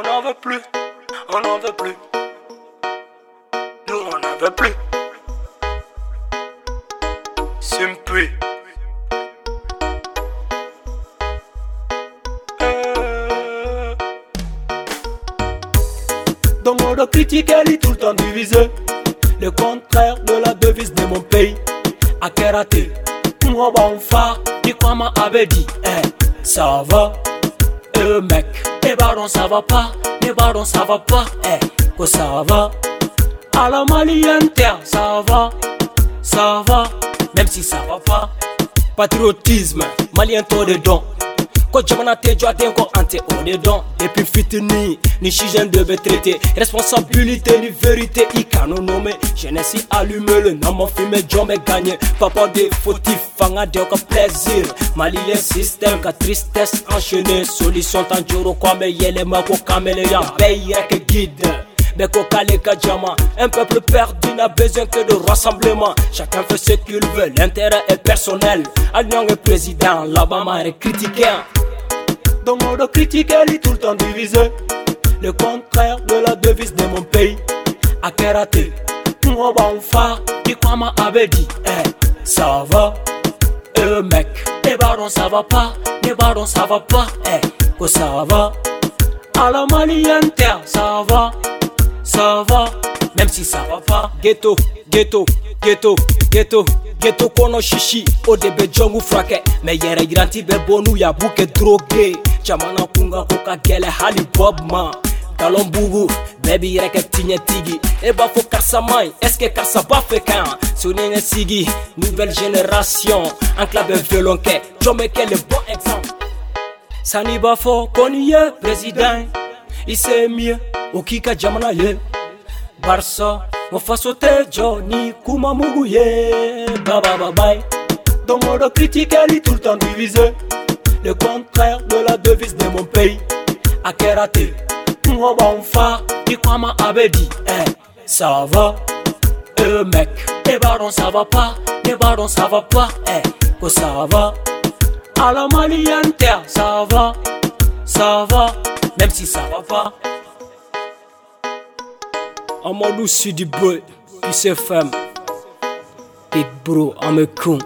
n'en veut plus, on n'en veut plus. Nous on n'en veut plus. Simple. Euh. Dans mon critique, elle est tout le temps divisée. Le contraire de la devise de mon pays. A keraté, moi bon fa, tu quoi m'a avait dit, eh, ça va, eh mec, les barons ça va pas, les barons ça va pas, eh, que ça va, à la malienne terre, ça va, ça va, même si ça va pas, patriotisme, malien de dons, ko jamana tɛ jɔ an tɛ o de dɔn depuis fitini ni sijen de bɛ traité responsabilité ni vérité i kanu nome jeunesse allume le nama filmé jɔn bɛ gagné. Papa de fautif fanga de ka plaisir malilien système ka tristesse enchaîné solution tan joro ko an bɛ yɛlɛma ko kameleya bɛɛ yɛrɛ kɛ guide. Mais ko k'ale ka jama un peuple perdu n'a besoin que de rassemblement. Chacun fait ce qu'il veut l'intérêt est personnel. Allion est président l'Obama est critiqué dans mon critique, elle est tout le temps divisée. Le contraire de la devise de mon pays. A keraté, moi bon fa, tu quoi m'a dit, eh, ça va, eh mec, les barons ça va pas, les barons ça va pas, eh, que ça va. À la malienne ça va, ça va, même si ça va pas. Ghetto, ghetto, ghetto, ghetto. Ghetto kɔnɔ sisi o de bɛ jɔngu furakɛ mɛ yɛrɛ yiranti bɛ bɔ n'u y'a b'u kɛ droge jamana kunka ko ka hali bob ma. Galon bugu bɛɛ b'i yɛrɛ kɛ tiɲɛtigi e b'a b'a kan sigi nouvelle génération. Le bon exemple? Sani b'a fɔ ko ye président. I se o ka jamana ye. Barisa mo faso tɛ jɔ ni kuma mugu ye babababaye dans mon critique elle est tout le temps divisée le contraire de la devise de mon pays. A keraté moi bon fa i quoi m'a avait dit eh ça va? Eh mec les barons ça va pas? Les barons ça va pas? Eh que ça va? À la malienne terre ça va? Ça va? Même si ça va pas. Amadou Sidi Boy, ICFM, Big Bro, I'm a coon.